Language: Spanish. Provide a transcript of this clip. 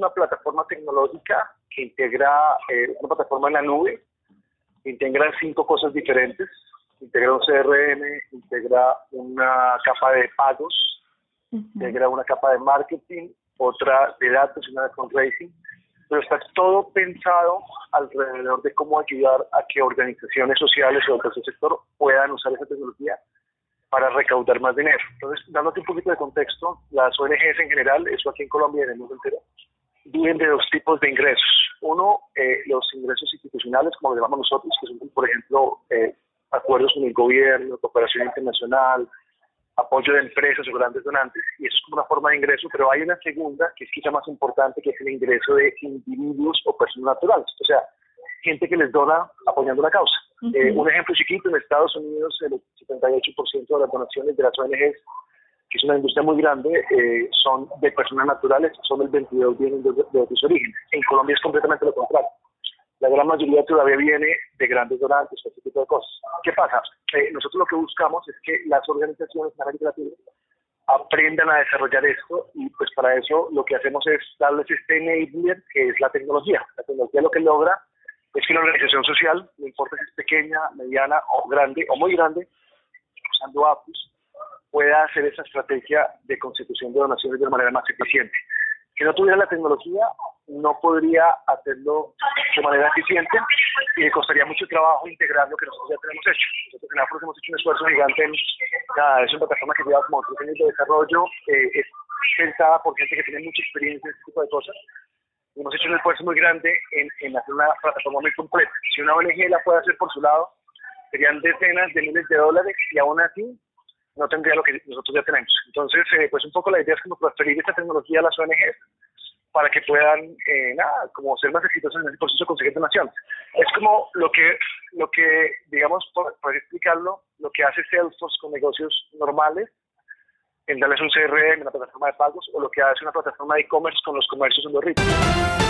una plataforma tecnológica que integra eh, una plataforma en la nube, integra cinco cosas diferentes, integra un CRM, integra una capa de pagos, integra una capa de marketing, otra de datos y una de fundraising, pero está todo pensado alrededor de cómo ayudar a que organizaciones sociales o del tercer sector puedan usar esa tecnología para recaudar más dinero. Entonces, dándote un poquito de contexto, las ONGs en general, eso aquí en Colombia y en el mundo entero, viven de dos tipos de ingresos. Uno, eh, los ingresos institucionales, como le llamamos nosotros, que son, por ejemplo, eh, acuerdos con el gobierno, cooperación internacional, apoyo de empresas o grandes donantes, y eso es como una forma de ingreso, pero hay una segunda que es quizá más importante, que es el ingreso de individuos o personas naturales, o sea, gente que les dona apoyando la causa. Eh, un ejemplo chiquito, en Estados Unidos el 78% de las donaciones de las ONGs, que es una industria muy grande, eh, son de personas naturales, son el 22 vienen de, de otros orígenes. En Colombia es completamente lo contrario. La gran mayoría todavía viene de grandes donantes, este tipo de cosas. ¿Qué pasa? Eh, nosotros lo que buscamos es que las organizaciones en América Latina aprendan a desarrollar esto y pues para eso lo que hacemos es darles este enabler que es la tecnología. La tecnología lo que logra es que una organización social, no importa si es pequeña, mediana o grande o muy grande, usando APUS, pueda hacer esa estrategia de constitución de donaciones de una manera más eficiente. Si no tuviera la tecnología, no podría hacerlo de manera eficiente y le costaría mucho trabajo integrar lo que nosotros ya tenemos hecho. Nosotros en Afro hemos hecho un esfuerzo gigante en, es una plataforma que lleva como tres años de desarrollo, eh, es pensada por gente que tiene mucha experiencia en este tipo de cosas, hemos hecho un esfuerzo muy grande en, hacer una plataforma muy completa. Si una ONG la puede hacer por su lado, serían decenas de miles de dólares y aún así no tendría lo que nosotros ya tenemos. Entonces, eh, pues un poco la idea es como transferir esta tecnología a las ONGs para que puedan, eh, nada, como ser más exitosos en el proceso de conseguir donaciones. Es como lo que, lo que digamos, por, por explicarlo, lo que hace Salesforce con negocios normales, en darles un CRM, una plataforma de pagos, o lo que hace una plataforma de e-commerce con los comercios en los ricos.